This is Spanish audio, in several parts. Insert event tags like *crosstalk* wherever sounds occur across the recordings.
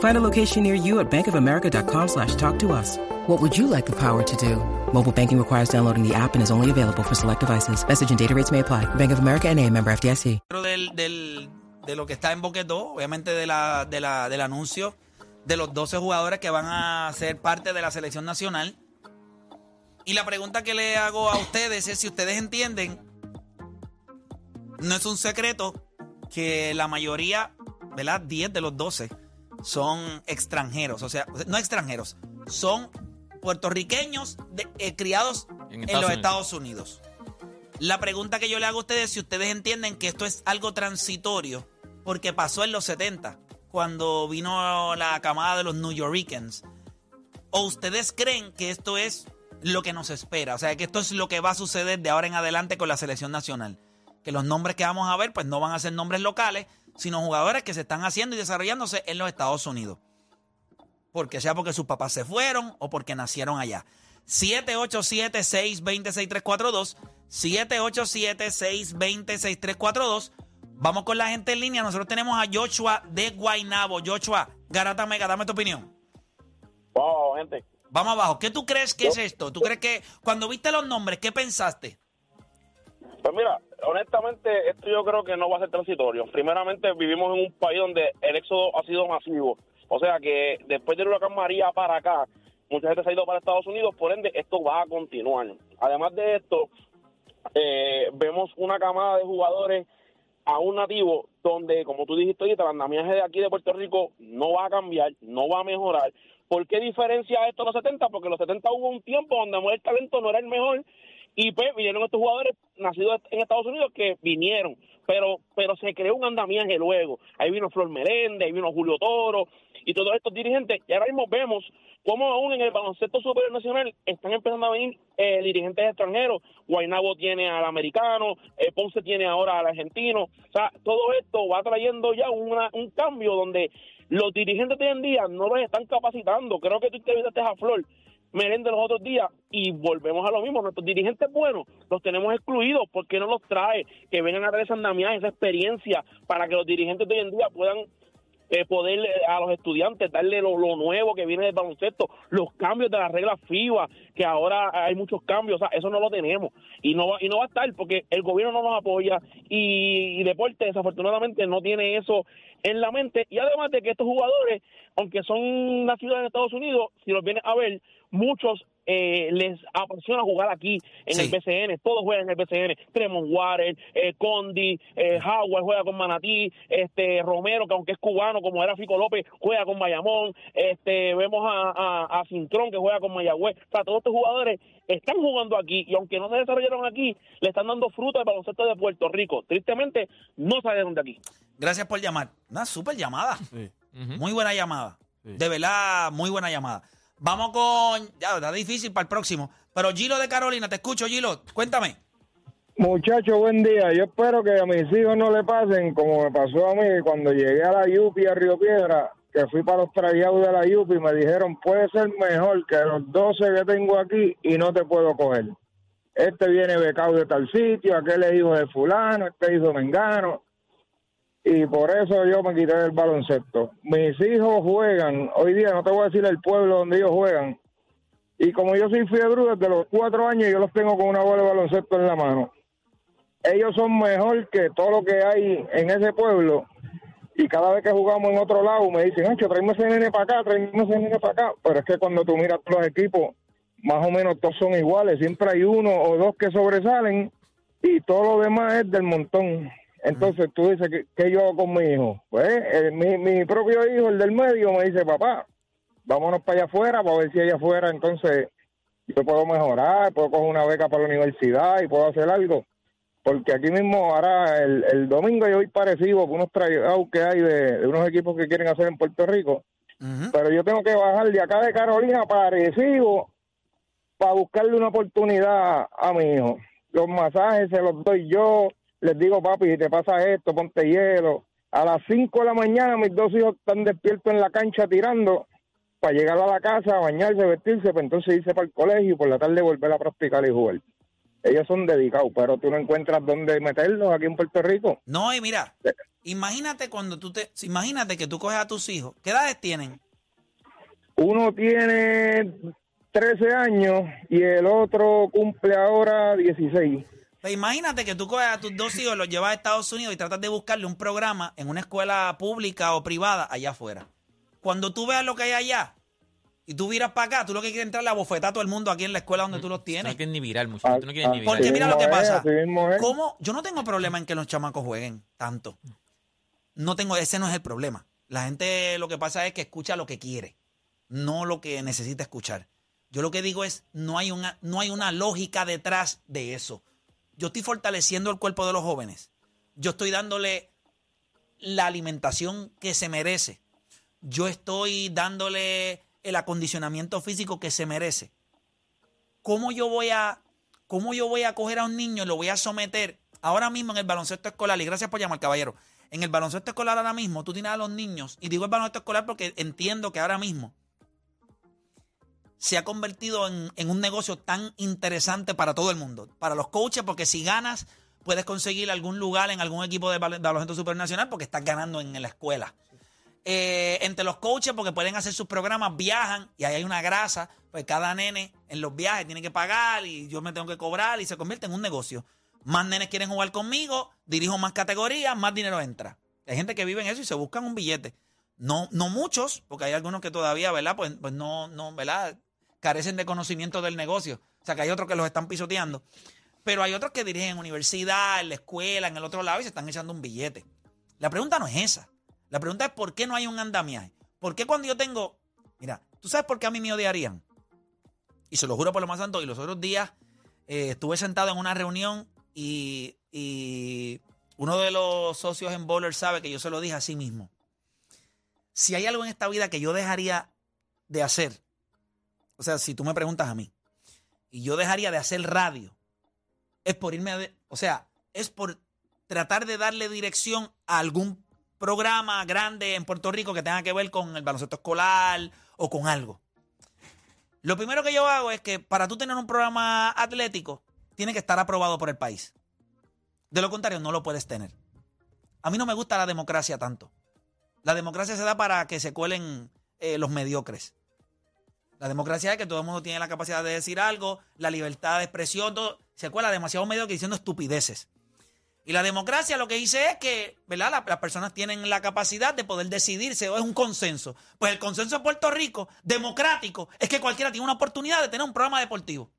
Find a location near you at bankofamerica.com slash talk to us. What would you like the power to do? Mobile banking requires downloading the app and is only available for select devices. Message and data rates may apply. Bank of America and a member FDIC. Del, del, de lo que está en Boquetó, obviamente de la, de la, del anuncio de los 12 jugadores que van a ser parte de la selección nacional. Y la pregunta que le hago a ustedes es si ustedes entienden, no es un secreto que la mayoría, ¿verdad? 10 de los 12 son extranjeros, o sea, no extranjeros, son puertorriqueños de, eh, criados en, los Unidos. Estados Unidos. La pregunta que yo le hago a ustedes es si ustedes entienden que esto es algo transitorio, porque pasó en los 70, cuando vino la camada de los New Yorkers. ¿O ustedes creen que esto es lo que nos espera? O sea, que esto es lo que va a suceder de ahora en adelante con la selección nacional. Que los nombres que vamos a ver, pues no van a ser nombres locales, sino jugadores que se están haciendo y desarrollándose en los Estados Unidos. Porque sea porque sus papás se fueron o porque nacieron allá. 787-620-6342. 787-620-6342. Vamos con la gente en línea. Nosotros tenemos a Joshua de Guaynabo. Joshua, Garata Mega, dame tu opinión. Wow, gente. Vamos abajo. ¿Qué tú crees que es esto? ¿Tú crees que cuando viste los nombres, qué pensaste? Pues mira, honestamente, esto yo creo que no va a ser transitorio. Primeramente, vivimos en un país donde el éxodo ha sido masivo. O sea que después del huracán María para acá, mucha gente se ha ido para Estados Unidos, por ende, esto va a continuar. Además de esto, eh, vemos una camada de jugadores aún nativos donde, como tú dijiste ahorita, el andamiaje de aquí de Puerto Rico no va a cambiar, no va a mejorar. ¿Por qué diferencia esto a los 70? Porque en los 70 hubo un tiempo donde el talento no era el mejor y pues vinieron estos jugadores nacidos en Estados Unidos que vinieron, pero pero se creó un andamiaje luego. Ahí vino Flor Meléndez, ahí vino Julio Toro y todos estos dirigentes. Y ahora mismo vemos cómo aún en el baloncesto superior nacional están empezando a venir eh, dirigentes extranjeros. Guaynabo tiene al americano, eh, Ponce tiene ahora al argentino. O sea, todo esto va trayendo ya una- un cambio donde los dirigentes de hoy en día no los están capacitando. Creo que tú entrevistaste a Flor Meléndez los otros días y volvemos a lo mismo. Nuestros dirigentes buenos los tenemos excluidos. ¿Por qué no los trae? Que vengan a traer esa andamiaje, esa experiencia para que los dirigentes de hoy en día puedan eh, poder eh, a los estudiantes darle lo, lo nuevo que viene del baloncesto, los cambios de las reglas FIBA, que ahora hay muchos cambios, o sea, eso no lo tenemos y no va, y no va a estar porque el gobierno no nos apoya y, y deporte desafortunadamente no tiene eso en la mente y además de que estos jugadores, aunque son nacidos en Estados Unidos, si los vienes a ver, muchos eh, les apasiona jugar aquí en Sí. el BCN, todos juegan en el BCN, Tremont Water, eh, Condi, eh, Howard juega con Manatí, este Romero, que aunque es cubano, como era Fico López, juega con Bayamón, este vemos a, a, a Cintrón que juega con Mayagüez, o sea, todos estos jugadores están jugando aquí y aunque no se desarrollaron aquí, le están dando fruto al baloncesto de Puerto Rico. Tristemente, no salieron de aquí. Gracias por llamar. Una super llamada. Sí. Muy buena llamada. Sí. De verdad, muy buena llamada. Vamos con. Ya, está difícil para el próximo. Pero Gilo de Carolina, te escucho, Gilo. Cuéntame. Muchachos, buen día. Yo espero que a mis hijos no le pasen como me pasó a mí cuando llegué a la Yupi a Río Piedra, que fui para los trayados de la Yupi y me dijeron, puede ser mejor que los 12 que tengo aquí y no te puedo coger. Este viene becado de tal sitio, aquel es hijo de fulano, este hijo de mengano. Y por eso yo me quité del baloncesto. Mis hijos juegan, hoy día no te voy a decir el pueblo donde ellos juegan, y como yo soy fiebre desde los cuatro años, yo los tengo con una bola de baloncesto en la mano. Ellos son mejor que todo lo que hay en ese pueblo. Y cada vez que jugamos en otro lado, me dicen, Ancho, tráeme ese nene para acá, tráeme ese nene para acá. Pero es que cuando tú miras los equipos, más o menos todos son iguales. Siempre hay uno o dos que sobresalen y todo lo demás es del montón. Entonces tú dices, ¿qué, qué yo hago con mi hijo? Pues eh, mi, mi propio hijo, el del medio, me dice, papá, vámonos para allá afuera para ver si allá afuera entonces yo puedo mejorar, puedo coger una beca para la universidad y puedo hacer algo. Porque aquí mismo, ahora el, el domingo yo voy parecido por unos trayectos que hay de, de unos equipos que quieren hacer en Puerto Rico. Pero yo tengo que bajar de acá de Carolina para Arecibo para buscarle una oportunidad a mi hijo. Los masajes se los doy yo. Les digo, papi, si te pasa esto, ponte hielo. A las 5 de la mañana mis dos hijos están despiertos en la cancha tirando para llegar a la casa, bañarse, vestirse, para entonces irse para el colegio y por la tarde volver a practicar y jugar. Ellos son dedicados, pero tú no encuentras dónde meterlos aquí en Puerto Rico. No, y mira, imagínate cuando tú te. Imagínate que tú coges a tus hijos. ¿Qué edades tienen? Uno tiene 13 años y el otro cumple ahora 16. Pues imagínate que tú coges a tus dos hijos, los llevas a Estados Unidos y tratas de buscarle un programa en una escuela pública o privada allá afuera. Cuando tú veas lo que hay allá y tú miras para acá, tú lo que quieres entrar a la bofetada a todo el mundo aquí en la escuela donde tú los No tienes. quieres ni virar, muchachos. Tú no quieres ni virar. Porque Así mira lo que es, pasa. es. ¿Cómo? Yo no tengo problema en que los chamacos jueguen tanto. No tengo, ese no es el problema. La gente lo que pasa es que escucha lo que quiere, no lo que necesita escuchar. Yo lo que digo es, no hay una, no hay una lógica detrás de eso. Yo estoy fortaleciendo el cuerpo de los jóvenes. Yo estoy dándole la alimentación que se merece. Yo estoy dándole el acondicionamiento físico que se merece. ¿Cómo yo voy a, cómo yo voy a coger a un niño y lo voy a someter ahora mismo en el baloncesto escolar? Y gracias por llamar, caballero. En el baloncesto escolar ahora mismo, tú tienes a los niños, y digo el baloncesto escolar porque entiendo que ahora mismo se ha convertido en, en un negocio tan interesante para todo el mundo. Para los coaches, porque si ganas, puedes conseguir algún lugar en algún equipo de, bal- de baloncesto supernacional porque estás ganando en la escuela. Eh, entre los coaches, porque pueden hacer sus programas, viajan y ahí hay una grasa, pues cada nene en los viajes tiene que pagar y yo me tengo que cobrar y se convierte en un negocio. Más nenes quieren jugar conmigo, dirijo más categorías, más dinero entra. Hay gente que vive en eso y se buscan un billete. No, no muchos, porque hay algunos que todavía, ¿verdad? Pues, pues no, no, ¿verdad? Carecen de conocimiento del negocio. O sea que hay otros que los están pisoteando. Pero hay otros que dirigen en universidad, en la escuela, en el otro lado y se están echando un billete. La pregunta no es esa. La pregunta es por qué no hay un andamiaje. ¿Por qué cuando yo tengo... Mira, ¿tú sabes por qué a mí me odiarían? Y se lo juro por lo más santo. Y los otros días eh, estuve sentado en una reunión y, y uno de los socios en Bowler sabe que yo se lo dije a sí mismo. Si hay algo en esta vida que yo dejaría de hacer, o sea, si tú me preguntas a mí, y yo dejaría de hacer radio, es por irme a... o sea, es por tratar de darle dirección a algún programa grande en Puerto Rico que tenga que ver con el baloncesto escolar o con algo. Lo primero que yo hago es que para tú tener un programa atlético, tiene que estar aprobado por el país. De lo contrario, no lo puedes tener. A mí no me gusta la democracia tanto. La democracia se da para que se cuelen eh, los mediocres. La democracia es que todo el mundo tiene la capacidad de decir algo, la libertad de expresión, todo. Se cuela demasiado mediocre diciendo estupideces. Y la democracia lo que dice es que, ¿verdad? La- las personas tienen la capacidad de poder decidirse, o es un consenso. Pues el consenso en Puerto Rico, democrático, es que cualquiera tiene una oportunidad de tener un programa deportivo.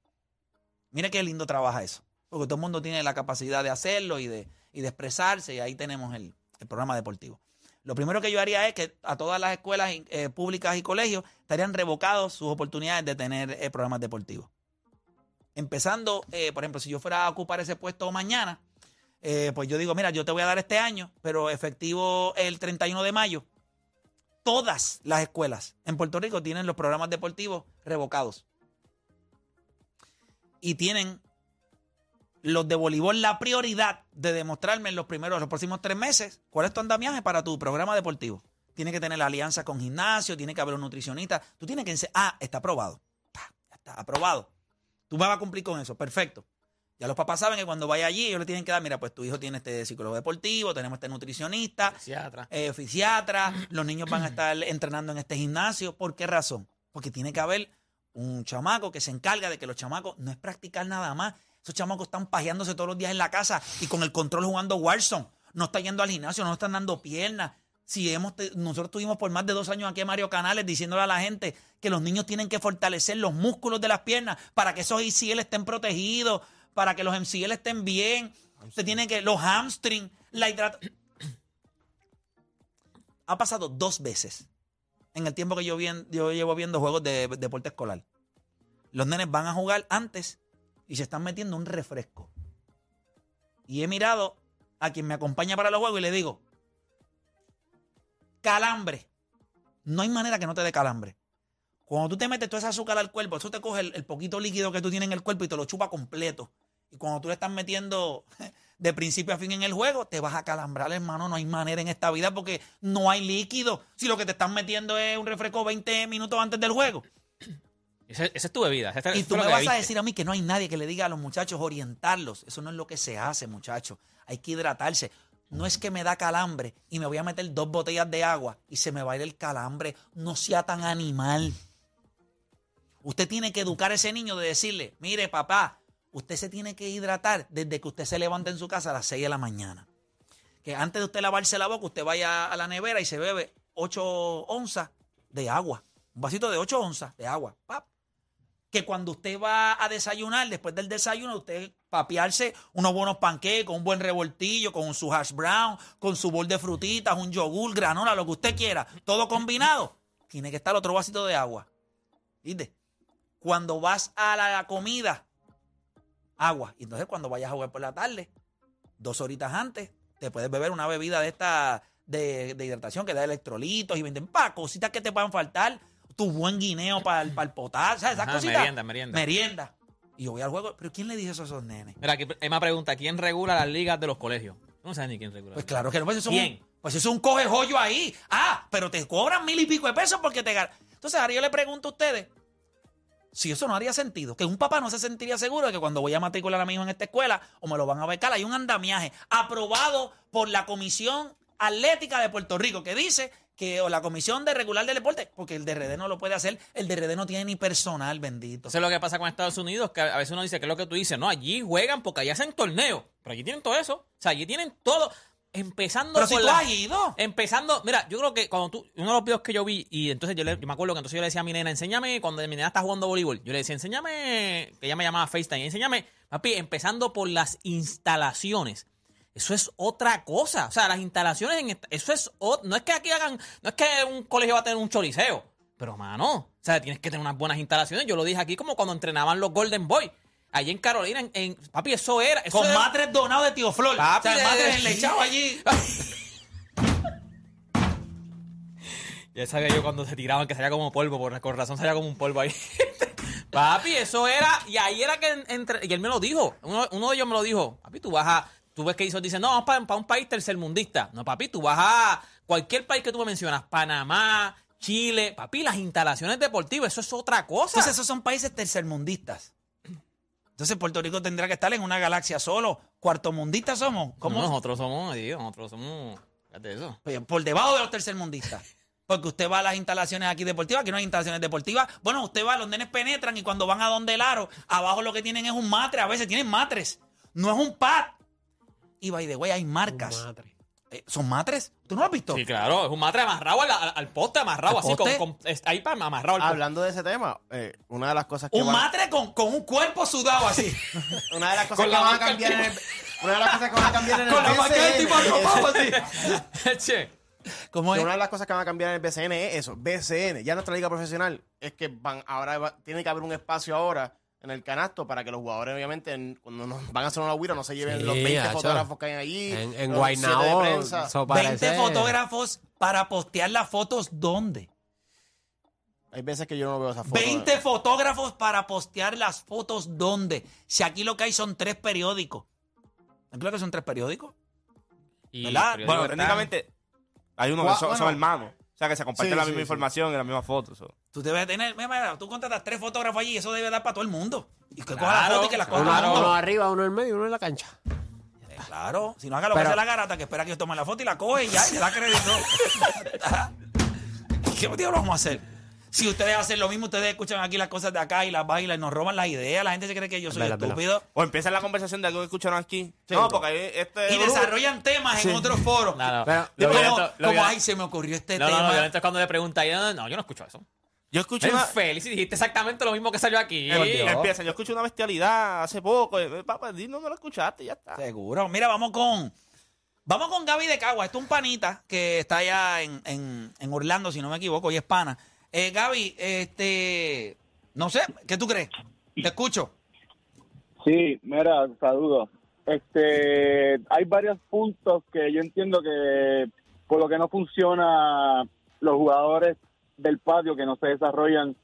Mire qué lindo trabaja eso. Porque todo el mundo tiene la capacidad de hacerlo y de, y de expresarse, y ahí tenemos el programa deportivo. Lo primero que yo haría es que a todas las escuelas eh, públicas y colegios estarían revocados sus oportunidades de tener eh, programas deportivos. Empezando, eh, por ejemplo, si yo fuera a ocupar ese puesto mañana, pues yo digo, mira, yo te voy a dar este año, pero efectivo el 31 de mayo, todas las escuelas en Puerto Rico tienen los programas deportivos revocados. Y tienen los de voleibol la prioridad de demostrarme en los primeros, los próximos tres meses, cuál es tu andamiaje para tu programa deportivo. Tiene que tener la alianza con gimnasio, tiene que haber un nutricionista. Tú tienes que ense- ah, está aprobado. Ya está aprobado. Tú vas a cumplir con eso, perfecto. Ya los papás saben que cuando vaya allí, ellos le tienen que dar, mira, pues tu hijo tiene este psicólogo deportivo, tenemos este nutricionista, Psiquiatra. eh, fisiatra, los niños van a estar entrenando en este gimnasio. ¿Por qué razón? Porque tiene que haber un chamaco que se encarga de que los chamacos no es practicar nada más. Esos chamacos están pajeándose todos los días en la casa y con el control jugando Warzone. No están yendo al gimnasio, no están dando piernas. Si hemos nosotros tuvimos por más de dos años aquí a Mario Canales diciéndole a la gente que los niños tienen que fortalecer los músculos de las piernas para que esos ICL estén protegidos, para que los MCL estén bien. Usted tiene que, los hamstring, La hidratación. *coughs* ha pasado dos veces en el tiempo que yo, yo llevo viendo juegos de deporte escolar. Los nenes van a jugar antes y se están metiendo un refresco. Y he mirado a quien me acompaña para los juegos y le digo, calambre. No hay manera que no te dé calambre. Cuando tú te metes todo ese azúcar al cuerpo, eso te coge el, poquito líquido que tú tienes en el cuerpo y te lo chupa completo. Y cuando tú le estás metiendo *laughs* de principio a fin en el juego, te vas a calambrar, hermano. No hay manera en esta vida porque no hay líquido. Si lo que te están metiendo es un refresco 20 minutos antes del juego. Esa, esa es tu bebida. esa- Y tú me vas a decir a mí que no hay nadie que le diga a los muchachos orientarlos. Eso no es lo que se hace, muchachos. Hay que hidratarse. No es que me da calambre y me voy a meter dos botellas de agua y se me va a ir el calambre. No sea tan animal. Usted tiene que educar a ese niño de decirle, mire papá, usted se tiene que hidratar desde que usted se levanta en su casa a las 6 de la mañana. Que antes de usted lavarse la boca, usted vaya a la nevera y se bebe 8 onzas de agua. Un vasito de 8 onzas de agua. Pap que cuando usted va a desayunar, después del desayuno, usted papearse unos buenos panqueques, con un buen revoltillo, con su hash brown, con su bol de frutitas, un yogur, granola, lo que usted quiera, todo combinado, tiene que estar otro vasito de agua. ¿Viste? Cuando vas a la comida, agua. Y entonces cuando vayas a jugar por la tarde, dos horitas antes, te puedes beber una bebida de esta de, de hidratación que da electrolitos y venden pa, cositas que te puedan faltar, tu buen guineo para el, para el potasio, ¿sabes? Esas Ajá, cositas. merienda, merienda. Merienda. Y yo voy al juego, pero ¿quién le dice eso a esos nenes? Mira, aquí Emma pregunta, ¿quién regula las ligas de los colegios? No sabes ni quién regula. Pues claro que no, pues eso es un, pues eso es un coge joyo ahí. Ah, pero te cobran mil y pico de pesos porque te ganan. Entonces, ahora yo le pregunto a ustedes, si eso no haría sentido, que un papá no se sentiría seguro de que cuando voy a matricular a mi hijo en esta escuela o me lo van a becar, hay un andamiaje aprobado por la Comisión Atlética de Puerto Rico que dice que, o la Comisión de Regular del Deporte, porque el DRD no lo puede hacer, el DRD no tiene ni personal, bendito. Eso es lo que pasa con Estados Unidos, que a veces uno dice que es lo que tú dices, no, allí juegan porque allí hacen torneos, pero allí tienen todo eso, o sea, allí tienen todo, empezando Pero si por tú la- has ido. Empezando, mira, yo creo que cuando tú, uno de los videos que yo vi, y entonces yo, le- yo me acuerdo que entonces yo le decía a mi nena, enséñame, cuando mi nena está jugando voleibol, yo le decía, enséñame, que ella me llamaba FaceTime, enséñame, papi, empezando por las instalaciones. Eso es otra cosa. O sea, las instalaciones en esta- eso es ot- no es que aquí hagan, no es que un colegio va a tener un choliseo, pero mano, o sea, tienes que tener unas buenas instalaciones. Yo lo dije aquí como cuando entrenaban los Golden Boys. Allí en Carolina, en, en- papi, eso era. Eso Con era- matres donados de tío Flor. Papi, o sea, matres enlechados allí. *laughs* Ya sabía yo cuando se tiraban que salía como polvo, por con razón salía como un polvo ahí. *laughs* papi, eso era, y ahí era que en- entre, y él me lo dijo, uno, uno de ellos me lo dijo, papi, tú vas a, tú ves que hizo, dicen, no, vamos para, un país tercermundista. No, papi, tú vas a cualquier país que tú me mencionas, Panamá, Chile, papi, las instalaciones deportivas, eso es otra cosa. Entonces, esos son países tercermundistas. Entonces, Puerto Rico tendrá que estar en una galaxia solo. Cuartomundistas somos. ¿Cómo? No, nosotros somos, digo, nosotros somos, fíjate eso. Pues, Por debajo de los tercermundistas. *laughs* Porque usted va a las instalaciones aquí deportivas, aquí no hay instalaciones deportivas. Bueno, usted va, los nenes penetran y cuando van a donde el aro, abajo lo que tienen es un matre. A veces tienen matres. No es un pad. Y by the way, hay marcas. Eh, ¿Son matres? ¿Tú no lo has visto? Sí, claro, es un matre amarrado al, al- al poste, amarrado ¿Al así, con, poste? con- es- ahí para amarrado al poste. Hablando de ese tema, eh, una de las cosas que Un van- matre con, con un cuerpo sudado así. *laughs* una de las cosas Con que la van a marca cambiar en el, *laughs* una de las cosas que van a cambiar en el con la marca del BCN tipo arropado así. *laughs* Che. ¿Cómo que es? una de las cosas que van a cambiar en el BCN es eso, BCN, ya nuestra liga profesional, es que van ahora va- tiene que haber un espacio ahora en el canasto para que los jugadores obviamente en- cuando nos van a hacer una guira no se lleven Sí, los 20 hacho. fotógrafos que hay allí. En, en Guaynabo, de prensa. eso 20 parece- fotógrafos para postear las fotos, ¿dónde? Hay veces que yo no veo esas fotos. 20 fotógrafos para postear las fotos, ¿dónde? Si aquí lo que hay son tres periódicos. ¿No creo que son tres periódicos? Y ¿Verdad? periódico Bueno, técnicamente hay Gua- que son, son hermanos. O sea, que se comparten Sí, la sí, misma sí. información y la misma foto. so. Tú debes tener, mira, mira, tú contratas tres fotógrafos allí y eso debe dar para todo el mundo. Y que coja Claro, la foto y que las coja Uno, todo el mundo. uno arriba, uno en medio, uno en la cancha. Eh, Claro, si no haga lo que hace la garata, que espera que yo tome la foto y la coge y ya, y le da crédito. ¿Qué diablos vamos a hacer? Si ustedes hacen lo mismo, ustedes escuchan aquí las cosas de acá y las bailan y nos roban las ideas. La gente se cree que yo soy estúpido. O empiezan la conversación de algo que escucharon aquí. no, porque ahí este. Y grupo- desarrollan temas en otros foros. No, no. Pero- Lo Como, violento- lo como, violento- ay, se me ocurrió este No, no, tema. no, violento es cuando le pregunta y no, no, yo no escucho eso. Yo escuché una. feliz y dijiste exactamente lo mismo que salió aquí. Eh, empieza, yo escuché una bestialidad hace poco. eh, Papá, di, no, no la escuchaste, ya está. Seguro. Mira, vamos con. Vamos con Gaby de Cagua. Esto es un panita que está allá en, en, en Orlando, si no me equivoco, y es pana. Eh, Gaby, este, no sé, ¿qué tú crees? Te escucho. Sí, mira, saludos. Este, hay varios puntos que yo entiendo que por lo que no funciona los jugadores del patio que no se desarrollan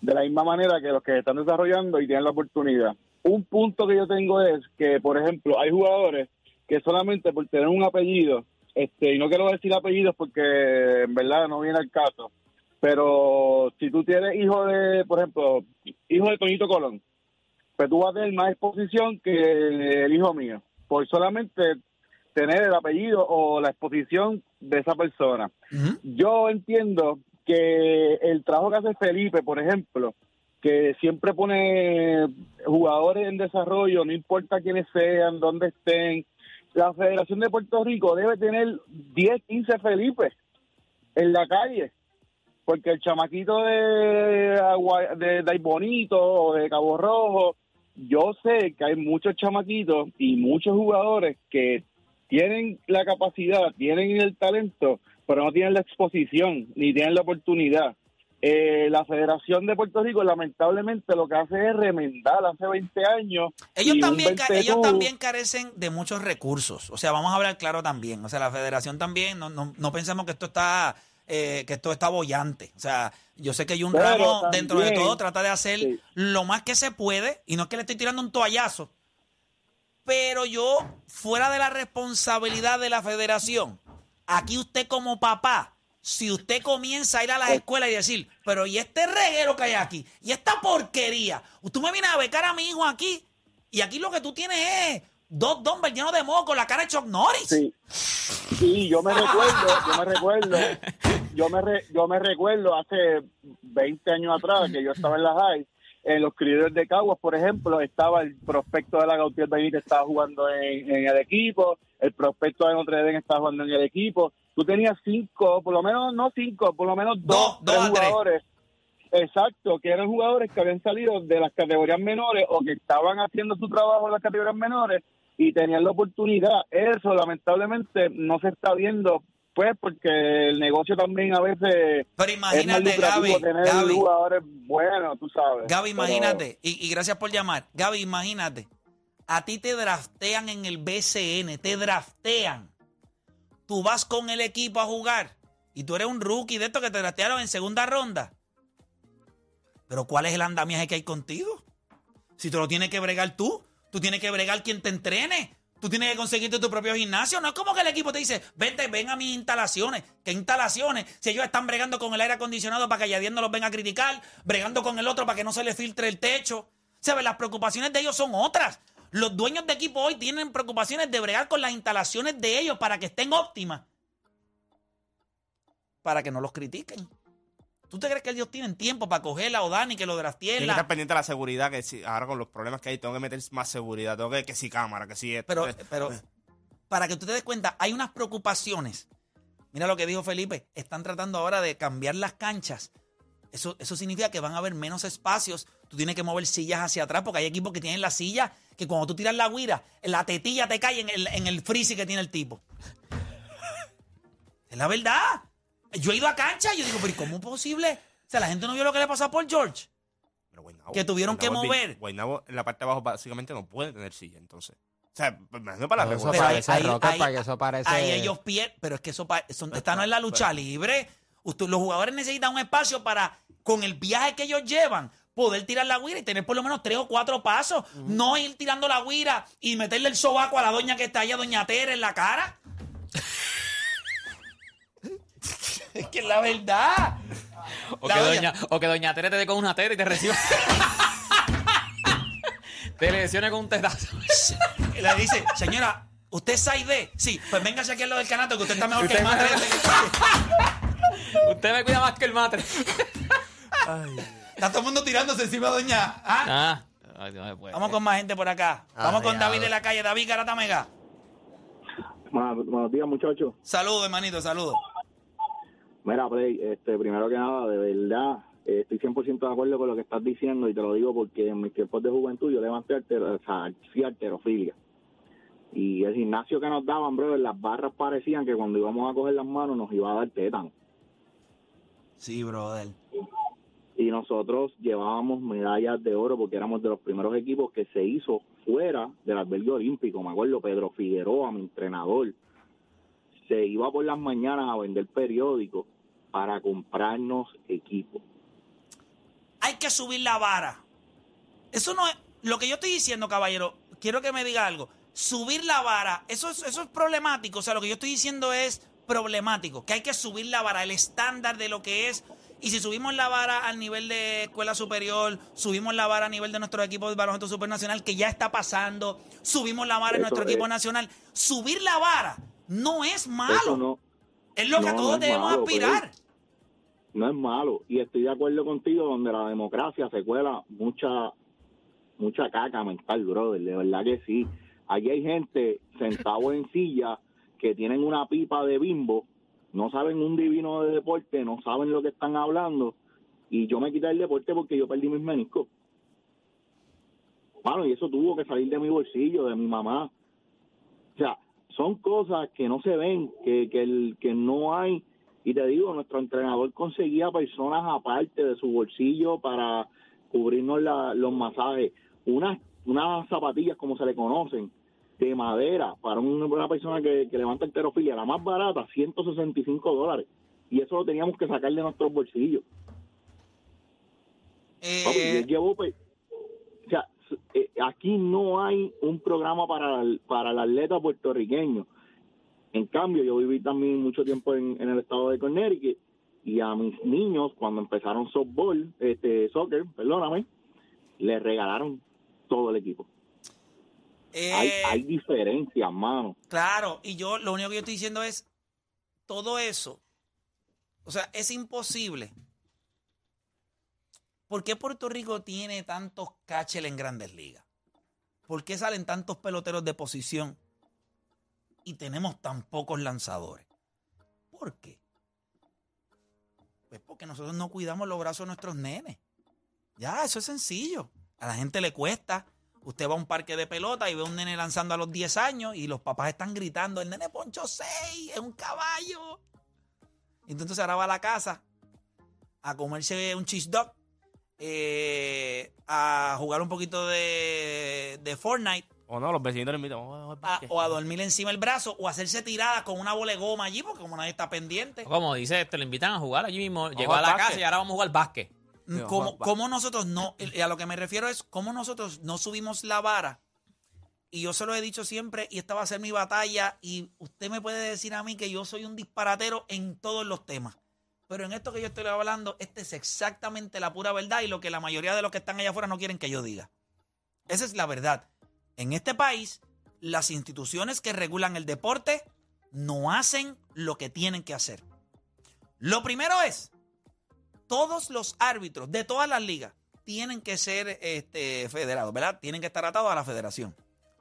de la misma manera que los que están desarrollando y tienen la oportunidad. Un punto que yo tengo es que, por ejemplo, hay jugadores que solamente por tener un apellido, este, y no quiero decir apellidos porque en verdad no viene al caso, pero si tú tienes hijo de, por ejemplo, hijo de Toñito Colón, pues tú vas a tener más exposición que el hijo mío, por solamente tener el apellido o la exposición de esa persona. Yo entiendo que el trabajo que hace Felipe, por ejemplo, que siempre pone jugadores en desarrollo, no importa quiénes sean, dónde estén, la Federación de Puerto Rico debe tener 10, 15 Felipe en la calle, porque el chamaquito de, Agua- de, de Bonito o de Cabo Rojo, yo sé que hay muchos chamaquitos y muchos jugadores que tienen la capacidad, tienen el talento, pero no tienen la exposición ni tienen la oportunidad. Eh, la Federación de Puerto Rico lamentablemente lo que hace es remendar hace 20 años. Ellos también, ellos también carecen de muchos recursos. O sea, vamos a hablar claro también. O sea, la federación también, no, no, no pensemos que esto está, eh, que esto está bollante. O sea, yo sé que Jun Pero Ramos, también- dentro de todo, trata de hacer Sí. lo más que se puede. Y no es que le estoy tirando un toallazo. Pero yo, fuera de la responsabilidad de la federación, aquí usted como papá, si usted comienza a ir a las escuelas y decir, pero ¿y este reguero que hay aquí? ¿Y esta porquería? Tú me vienes a becar a mi hijo aquí y aquí lo que tú tienes es dos dumbbells llenos de moco, la cara de Chuck Norris. Sí. Sí, yo me recuerdo, yo me recuerdo, yo me, re- yo me recuerdo hace 20 años atrás que yo estaba en la high, en los criadores de Caguas, por ejemplo, estaba el prospecto de la Gautier Benítez estaba jugando en, en el equipo, el prospecto de Notre Dame estaba jugando en el equipo. Tú tenías cinco, por lo menos, no cinco, por lo menos dos, Dos, jugadores. Exacto, que eran jugadores que habían salido de las categorías menores o que estaban haciendo su trabajo en las categorías menores y tenían la oportunidad. Eso lamentablemente no se está viendo, pues porque el negocio también a veces Pero es imagínate, lucrativo Gaby, tener Gaby, jugadores buenos, tú sabes. Gaby, Pero- imagínate, y, y gracias por llamar. Gaby, imagínate, a ti te draftean en el BCN, te draftean. Tú vas con el equipo a jugar y tú eres un rookie de estos que te draftearon en segunda ronda. Pero ¿cuál es el andamiaje que hay contigo? Si tú lo tienes que bregar tú, tú tienes que bregar quien te entrene. Tú tienes que conseguirte tu propio gimnasio. No es como que el equipo te dice, vente, ven a mis instalaciones. ¿Qué instalaciones? Si ellos están bregando con el aire acondicionado para que Yadier no los venga a criticar, bregando con el otro para que no se le filtre el techo. ¿Sabes? Las preocupaciones de ellos son otras. Los dueños de equipo hoy tienen preocupaciones de bregar con las instalaciones de ellos para que estén óptimas. Para que no los critiquen. ¿Tú te crees que ellos tienen tiempo para cogerla o Dani que lo Tiene drafteen? que estar pendiente de la seguridad, que si, ahora con los problemas que hay, tengo que meter más seguridad, tengo que, que si cámara, que si esto. Pero, pero para que tú te des cuenta, hay unas preocupaciones. Mira lo que dijo Felipe, están tratando ahora de cambiar las canchas. Eso, eso significa que van a haber menos espacios. Tú tienes que mover sillas hacia atrás porque hay equipos que tienen la silla que cuando tú tiras la guira, la tetilla te cae en el, en el freezy que tiene el tipo. Es la verdad. Yo he ido a cancha y yo digo, pero ¿y ¿cómo es posible? O sea, la gente no vio lo que le pasó a Paul George. pero Guaynabo- que tuvieron que Guaynabo mover. Guaynabo en la parte de abajo básicamente no puede tener silla, entonces. O sea, me imagino para la eso parece ahí- Rocker, ahí- para que eso parece. Ahí ellos pierden, pero es que eso, eso está no es la lucha libre. Usted- los jugadores necesitan un espacio para, con el viaje que ellos llevan, poder tirar la guira y tener por lo menos tres o cuatro pasos. No ir tirando la guira y meterle el sobaco a la doña que está allá, doña Tere, en la cara. Es *laughs* que es la verdad. O La que, doña- doña, o que doña Tere te dé con una tera y te reciba. *laughs* te lesione con un tetazo. *laughs* Y le dice, señora, ¿usted es 6D? Sí, pues véngase aquí al lado del canato que usted está mejor que el madre. Usted me cuida más que el matre. Está todo el mundo tirándose encima doña. ¿Ah? Ah. Ay, no. Vamos con más gente por acá. Vamos con David de la calle. David Garatamega. Buenos días, muchachos. Saludos, hermanito, saludos. Mira, Play, este, primero que nada, de verdad, eh, estoy 100% de acuerdo con lo que estás diciendo y te lo digo porque en mis tiempos de juventud yo levanté altero, o sea, fui alterofilia. Y el gimnasio que nos daban, bro, las barras parecían que cuando íbamos a coger las manos nos iba a dar tétano. Sí, brother. y nosotros llevábamos medallas de oro porque éramos de los primeros equipos que se hizo fuera del albergue olímpico. Me acuerdo, Pedro Figueroa, mi entrenador, se iba por las mañanas a vender periódicos para comprarnos equipos. Hay que subir la vara. Eso no es. Lo que yo estoy diciendo, caballero, quiero que me diga algo. Subir la vara, eso es, eso es problemático. O sea, lo que yo estoy diciendo es problemático. Que hay que subir la vara, el estándar de lo que es. Y si subimos la vara al nivel de escuela superior, subimos la vara a nivel de nuestro equipo de baloncesto supernacional, que ya está pasando, subimos la vara en nuestro es. equipo nacional. Subir la vara no es malo. No, es lo que no, todos no es debemos malo, aspirar. No es malo. Y estoy de acuerdo contigo donde la democracia se cuela mucha mucha caca mental, brother. De verdad que sí. Allí hay gente sentado en silla que tienen una pipa de bimbo, no saben un divino de deporte, no saben lo que están hablando. Y yo me quité el deporte porque yo perdí mis meniscos. Bueno, y eso tuvo que salir de mi bolsillo, de mi mamá. O sea, son cosas que no se ven, que, que, el, que no hay. Y te digo, nuestro entrenador conseguía personas aparte de su bolsillo para cubrirnos la- los masajes. Unas, unas zapatillas, como se le conocen, de madera, para un- una persona que, que levanta enterofilia, la más barata, 165 dólares. Y eso lo teníamos que sacar de nuestros bolsillos. Eh, llevo, pues, o sea, eh, aquí no hay un programa para, el- para el atleta puertorriqueño. En cambio, yo viví también mucho tiempo en, en el estado de Connecticut y a mis niños, cuando empezaron softball, este, soccer, perdóname, les regalaron todo el equipo. hay, eh, hay diferencias, mano. Claro, y yo lo único que yo estoy diciendo es todo eso. O sea, es imposible. ¿Por qué Puerto Rico tiene tantos catchers en grandes ligas? ¿Por qué salen tantos peloteros de posición y tenemos tan pocos lanzadores? ¿Por qué? Pues porque nosotros no cuidamos los brazos de nuestros nenes. Ya, eso es sencillo. A la gente le cuesta. Usted va a un parque de pelota y ve a un nene lanzando a los 10 años y los papás están gritando, el nene poncho 6, es un caballo. Entonces ahora va a la casa a comerse un cheese dog, eh, a jugar un poquito de, de Fortnite O no, los vecinos le invitan. "Vamos a jugar a- básquet". o a dormir encima el brazo o a hacerse tiradas con una bola de goma allí porque como nadie está pendiente. Como dice, te lo invitan a jugar allí mismo. Llegó a la básquet. casa y ahora vamos a jugar básquet. Digo, ¿Cómo, va- va- cómo nosotros no, y a lo que me refiero es cómo nosotros no subimos la vara. Y yo se lo he dicho siempre y esta va a ser mi batalla y usted me puede decir a mí que yo soy un disparatero en todos los temas. Pero en esto que yo estoy hablando, este es exactamente la pura verdad y lo que la mayoría de los que están allá afuera no quieren que yo diga. Esa es la verdad. En este país, las instituciones que regulan el deporte no hacen lo que tienen que hacer. Lo primero es, todos los árbitros de todas las ligas tienen que ser este, federados, ¿verdad? Tienen que estar atados a la federación.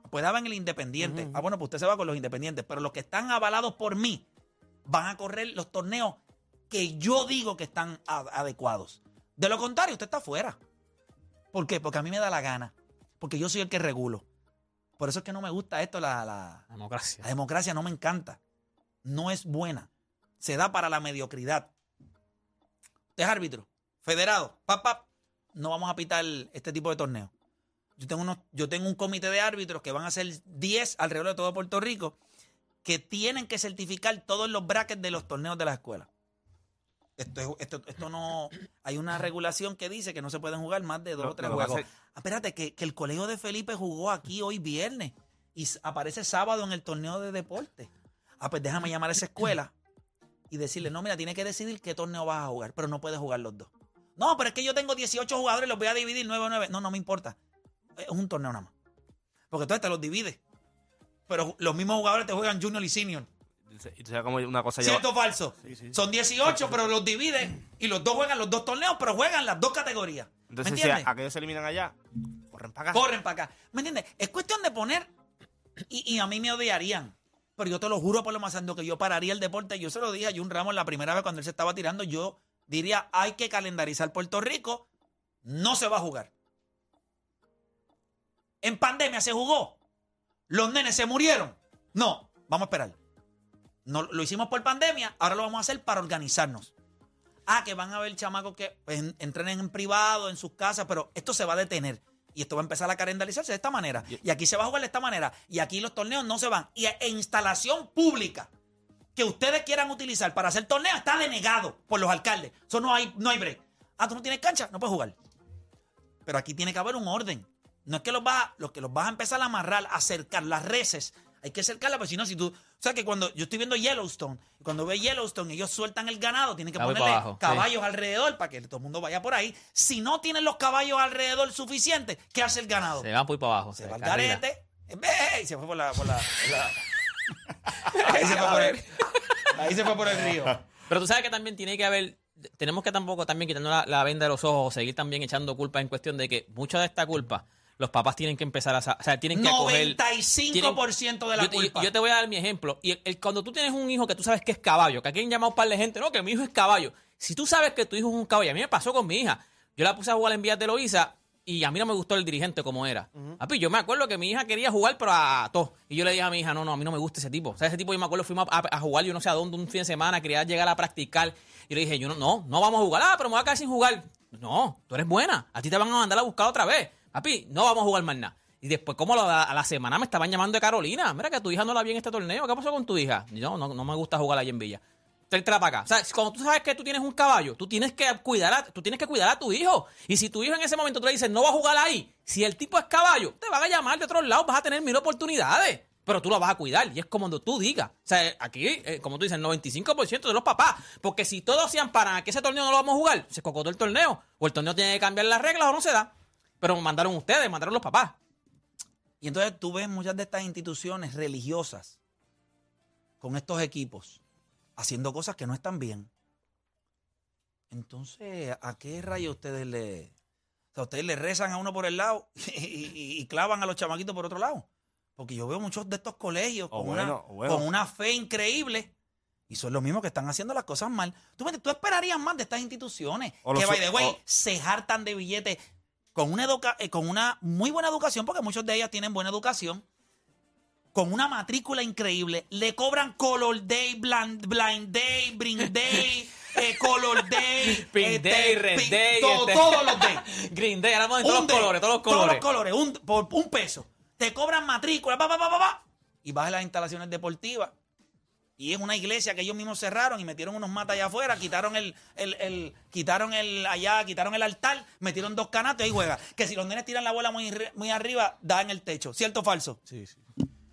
Pues daban el independiente. Ah, bueno, pues usted se va con los independientes. Pero los que están avalados por mí van a correr los torneos que yo digo que están adecuados. De lo contrario, usted está fuera. ¿Por qué? Porque a mí me da la gana. Porque yo soy el que regulo. Por eso es que no me gusta esto, la, la- Democracia. la democracia no me encanta. No es buena. Se da para la mediocridad. Usted es árbitro, federado, pap, pap, no vamos a pitar este tipo de torneo. Yo tengo, unos, yo tengo un comité de árbitros que van a ser 10 alrededor de todo Puerto Rico que tienen que certificar todos los brackets de los torneos de la escuela. Esto, es- esto, esto no. Hay una regulación que dice que no se pueden jugar más de dos o tres que juegos. Ah, espérate, que, que el colegio de Felipe jugó aquí hoy viernes y aparece sábado en el torneo de deporte. Ah, pues déjame llamar a esa escuela y decirle, no, mira, tiene que decidir qué torneo vas a jugar, pero no puedes jugar los dos. No, pero es que yo tengo 18 jugadores, los voy a dividir 9 9. No, no me importa. Es un torneo nada más. Porque entonces te los divides. Pero los mismos jugadores te juegan junior y senior. Una cosa lleva- ¿Cierto o falso? Son 18, pero los dividen y los dos juegan los dos torneos, pero juegan las dos categorías. ¿Me Entonces, si entiendes? a- aquellos se eliminan allá, corren para acá. Corren para acá. ¿Me entiendes? Es cuestión de poner. Y, y a mí me odiarían. Pero yo te lo juro por lo más santo que yo pararía el deporte. Yo se lo dije a Jun Ramos la primera vez cuando él se estaba tirando. Yo diría: hay que calendarizar Puerto Rico. No se va a jugar. En pandemia se jugó. Los nenes se murieron. No, vamos a esperar. No, lo hicimos por pandemia, ahora lo vamos a hacer para organizarnos. Ah, que van a haber chamacos que pues, en- entrenen en privado, en sus casas, pero esto se va a detener. Y esto va a empezar a calendalizarse de esta manera. Y aquí se va a jugar de esta manera. Y aquí los torneos no se van. Y e instalación pública que ustedes quieran utilizar para hacer torneos está denegado por los alcaldes. Eso no hay, no hay break. Ah, tú no tienes cancha, no puedes jugar. Pero aquí tiene que haber un orden. No es que los vas, a- los que los vas a empezar a amarrar, a acercar las reses. Hay que acercarlas, porque si no, si tú. O sea que cuando yo estoy viendo Yellowstone, cuando ve Yellowstone, ellos sueltan el ganado, tienen que ponerle para abajo, caballos alrededor para que todo el mundo vaya por ahí. Si no tienen los caballos alrededor suficientes, ¿qué hace el ganado? Se va muy para abajo. Se va al garete. Y se fue por la. Por la, por la- *laughs* ahí, se fue por el, *laughs* ahí se fue por el río. Pero tú sabes que también tiene que haber, tenemos que tampoco también quitarnos la, la venda de los ojos, seguir también echando culpa en cuestión de que mucha de esta culpa los papás tienen que empezar a, o sea, tienen que acoger 95% de la yo, culpa. Yo, te voy a dar mi ejemplo. Y el- el- cuando tú tienes un hijo que tú sabes que es caballo, que aquí han llamado un par de gente, no, que mi hijo es caballo. Si tú sabes que tu hijo es un caballo, a mí me pasó con mi hija. Yo la puse a jugar en Vías de Loíza y a mí no me gustó el dirigente como era. Papi, yo me acuerdo que mi hija quería jugar, pero a todo. Y yo le dije a mi hija, no, no, a mí no me gusta ese tipo. O sea, ese tipo yo me acuerdo, fuimos a, a jugar, yo no sé a dónde, un fin de semana, quería llegar a practicar. Y le dije, yo no, no, no vamos a jugar. Ah, pero me voy a quedar sin jugar. No, tú eres buena. A ti te van a mandar a buscar otra vez. Papi, no vamos a jugar más nada. Y después, como a la, semana me estaban llamando de Carolina. Mira que tu hija no la vi en este torneo. ¿Qué pasó con tu hija? No, no, no me gusta jugar allí en Villa. Tráetela para acá. O sea, cuando tú sabes que tú tienes un caballo, tú tienes que cuidar a, tú tienes que cuidar a tu hijo. Y si tu hijo en ese momento tú le dices, no va a jugar ahí, si el tipo es caballo, te van a llamar de otros lados, vas a tener mil oportunidades. Pero tú lo vas a cuidar y es como cuando tú digas. O sea, aquí, eh, como tú dices, el 95% de los papás. Porque si todos se amparan a que ese torneo no lo vamos a jugar, se cocotó el torneo. O el torneo tiene que cambiar las reglas o no se da. Pero mandaron ustedes, mandaron los papás. Y entonces tú ves muchas de estas instituciones religiosas con estos equipos haciendo cosas que no están bien. Entonces, ¿a qué rayo ustedes le... O sea, ustedes le rezan a uno por el lado *laughs* y, y- y clavan a los chamaquitos por otro lado? Porque yo veo muchos de estos colegios O con, bueno, una, o bueno. con una fe increíble y son los mismos que están haciendo las cosas mal. ¿Tú, me- tú esperarías más de estas instituciones O que, by the way, o- se hartan de billetes con una, educa- eh, con una muy buena educación, porque muchos de ellas tienen buena educación, con una matrícula increíble, le cobran Color Day, Blind, blind Day, Bring Day, *laughs* eh, Color Day, Pink este, Day, Red Pink- Day, todo- este- todos los days. *laughs* Green Day, ahora vamos todos los day, colores, todos los Todos colores. los colores, un- por un peso. Te cobran matrícula, pa, pa, pa, pa, pa, y vas a las instalaciones deportivas. Y es una iglesia que ellos mismos cerraron y metieron unos matas allá afuera, quitaron el, el, el- quitaron el allá, quitaron el altar, metieron dos canastos y ahí juega. Que si los nenes tiran la bola muy, muy arriba, da en el techo. ¿Cierto o falso? Sí, sí.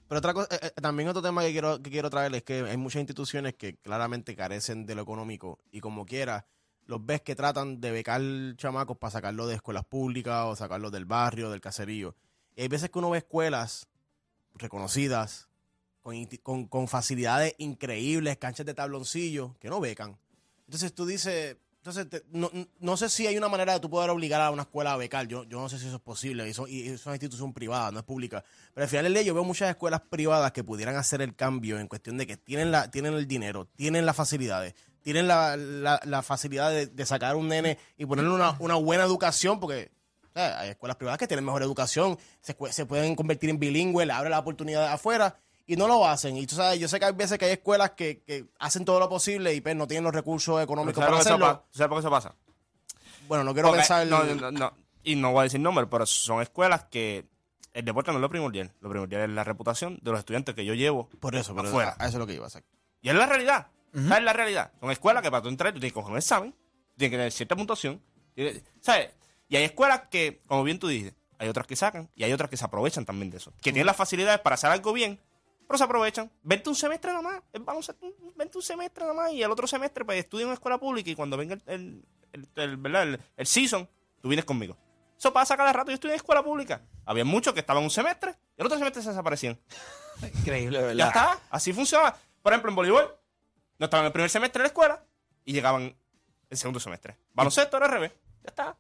Pero otra cosa, eh, eh, también otro tema que quiero, que quiero traer es que hay muchas instituciones que claramente carecen de lo económico y como quiera, los ves que tratan de becar chamacos para sacarlos de escuelas públicas o sacarlos del barrio, del caserío. Y hay veces que uno ve escuelas reconocidas, con, con, facilidades increíbles, canchas de tabloncillo, que no becan. Entonces tú dices, entonces no, no sé si hay una manera de tú poder obligar a una escuela a becar. Yo, yo no sé si eso es posible. Y, eso, y es una institución privada, no es pública. Pero al final del día yo veo muchas escuelas privadas que pudieran hacer el cambio en cuestión de que tienen, la, tienen el dinero, tienen las facilidades, tienen la, la- facilidad de, sacar un nene y ponerle una, una buena educación, porque hay escuelas privadas que tienen mejor educación, se, se pueden convertir en bilingües, le abre la oportunidad afuera y no lo hacen. Y tú sabes, yo sé que hay veces que hay escuelas que, que hacen todo lo posible y pues, no tienen los recursos económicos ¿Sabes para por hacerlo. pa- ¿Sabes por qué eso pasa? Bueno, no quiero Porque- pensar... no, no, no, y no voy a decir nombres, pero son escuelas que el deporte no es lo primordial. Lo primordial es la reputación de los estudiantes que yo llevo Por eso, pero afuera. eso es lo que iba a hacer. Y es la realidad. Es la realidad. Son escuelas que para tú entrar, tú tienes que coger un examen, tienes que tener cierta puntuación. tienes- ¿Sabes? Y hay escuelas que, como bien tú dices, hay otras que sacan y hay otras que se aprovechan también de eso. Que tienen las facilidades para hacer algo bien, pero se aprovechan. Vente un semestre nada más. es- Vamos a, vente un semestre nada más y el otro semestre pues estudia en una escuela pública y cuando venga el, el, el- el- ¿verdad? el- season, tú vienes conmigo. Eso pasa cada rato. Yo estudié en escuela pública. Había muchos que estaban un semestre y el otro semestre se desaparecían. Increíble, ¿verdad? Ya está, así funciona. Por ejemplo, en voleibol, no estaban el primer semestre de la escuela y llegaban el segundo semestre. Baloncesto era al revés. Ya está.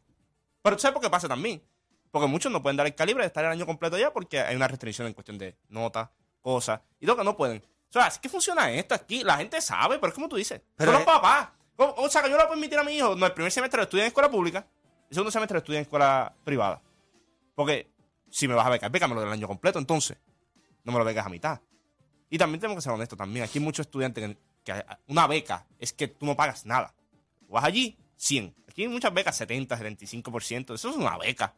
Pero tú sabes por qué pasa también. Porque muchos no pueden dar el calibre de estar el año completo ya porque hay una restricción en cuestión de notas, cosas, y todo que no pueden. O sea, así que funciona esto aquí. La gente sabe, pero es como tú dices. Pero los papás. ¿Cómo- O sea, que yo le voy a permitir a mi hijo, no, el primer semestre lo estudia en escuela pública, el segundo semestre lo estudia en escuela privada. Porque si me vas a becar, bécamelo del año completo, entonces. no me lo becas a mitad. Y también tenemos que ser honestos también. Aquí hay muchos estudiantes que, que una beca es que tú no pagas nada. Vas allí, 100. Aquí hay muchas becas, 70, 75%. Eso es una beca.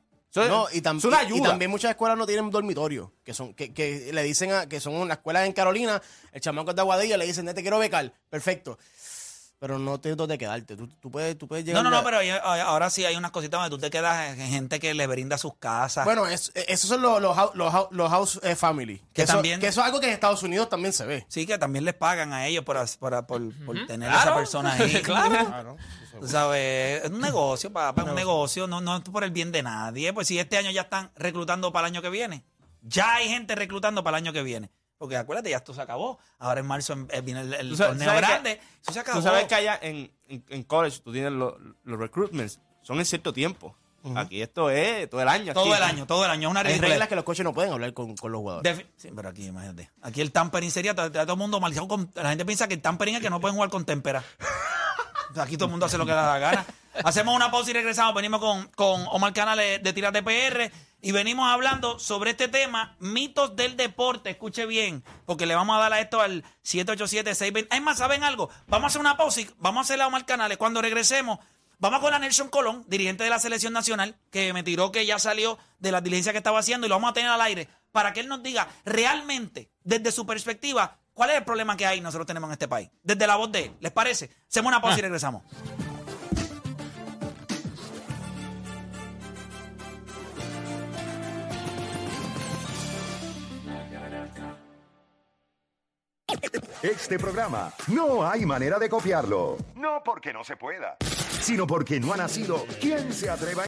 No, y, tam- y- también muchas escuelas no tienen dormitorio, que son que, que le dicen a, que son una escuela en Carolina, el chamaco es de Aguadilla, le dicen, "Ne, te quiero becar, perfecto. Pero no tienes dónde quedarte, tú, tú puedes, tú puedes No, llegar... no, no, a- pero hay- ahora sí hay unas cositas donde tú te quedas en gente que le brinda sus casas. Bueno, es- esos son los, los, hou- los, hou- los house eh, family. Que, Que eso, también- que eso es algo que en Estados Unidos también se ve. Sí, que también les pagan a ellos por, as- por, por, por tener a esa Claro. persona ahí. *laughs* Claro. Tú sabes, es un negocio, papá, es un negocio, no, no es por el bien de nadie. Pues si este año ya están reclutando para el año que viene, ya hay gente reclutando para el año que viene. Porque acuérdate, ya esto se acabó. Ahora en marzo em- eh, viene el, el Tú sabes- torneo sabes que- grande. Eso se acabó. Tú sabes que allá en, en, en college tú tienes los, los recruitments, son en cierto tiempo. Aquí esto es todo el año. todo aquí. el año, todo el año. Es una Hay reglas que los coches no pueden hablar con, con los jugadores. Defi- sí, pero aquí, imagínate. Aquí el tampering sería todo el mundo malizado con. La gente piensa que el tampering es que no pueden jugar con sea, Aquí todo el mundo hace lo que le da la gana. Hacemos una pausa y regresamos. Venimos con, con Omar Canales de Tiras de PR y venimos hablando sobre este tema, mitos del deporte. Escuche bien, porque le vamos a dar a esto al 787-620. Es más, ¿saben algo? Vamos a hacer una pausa y vamos a hacerle a Omar Canales. Cuando regresemos, vamos con la Nelson Colón, dirigente de la selección nacional, que me tiró que ya salió de la diligencia que estaba haciendo y lo vamos a tener al aire para que él nos diga realmente, desde su perspectiva, cuál es el problema que hay nosotros tenemos en este país. Desde la voz de él. ¿Les parece? Hacemos una pausa y regresamos. Este programa no hay manera de copiarlo. No porque no se pueda, sino porque no ha nacido. ¿Quién se atreva